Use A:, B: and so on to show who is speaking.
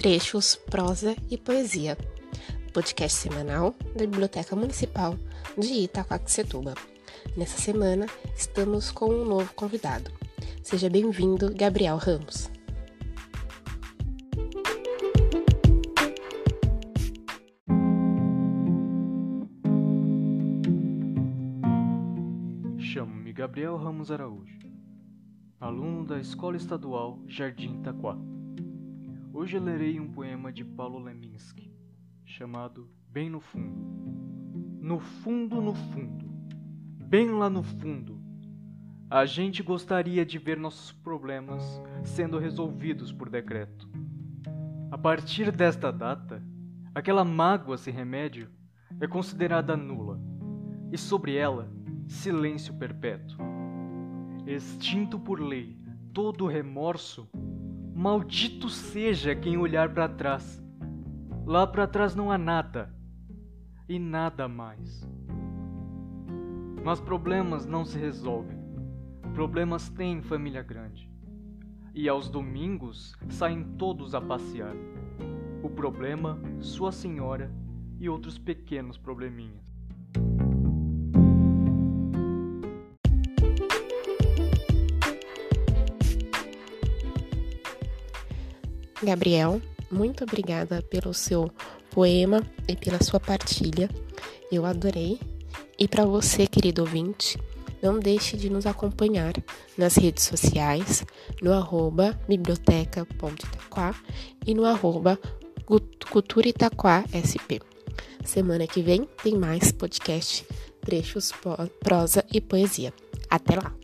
A: Trechos, Prosa e Poesia, podcast semanal da Biblioteca Municipal de Itacoaxetuba. Nessa semana, estamos com um novo convidado. Seja bem-vindo, Gabriel Ramos.
B: Chamo-me Gabriel Ramos Araújo, aluno da Escola Estadual Jardim Itaquá. Hoje lerei um poema de Paulo Leminski, chamado Bem no Fundo. No fundo, no fundo, bem lá no fundo, a gente gostaria de ver nossos problemas sendo resolvidos por decreto. A partir desta data, aquela mágoa sem remédio é considerada nula, e sobre ela, silêncio perpétuo. Extinto por lei todo remorso Maldito seja quem olhar para trás. Lá para trás não há nada e nada mais. Mas problemas não se resolvem. Problemas têm família grande. E aos domingos saem todos a passear. O problema, sua senhora e outros pequenos probleminhas.
A: Gabriel, muito obrigada pelo seu poema e pela sua partilha. Eu adorei. E para você, querido ouvinte, não deixe de nos acompanhar nas redes sociais, no arroba biblioteca.itaquá e no arroba SP. Semana que vem tem mais podcast, trechos, prosa e poesia. Até lá!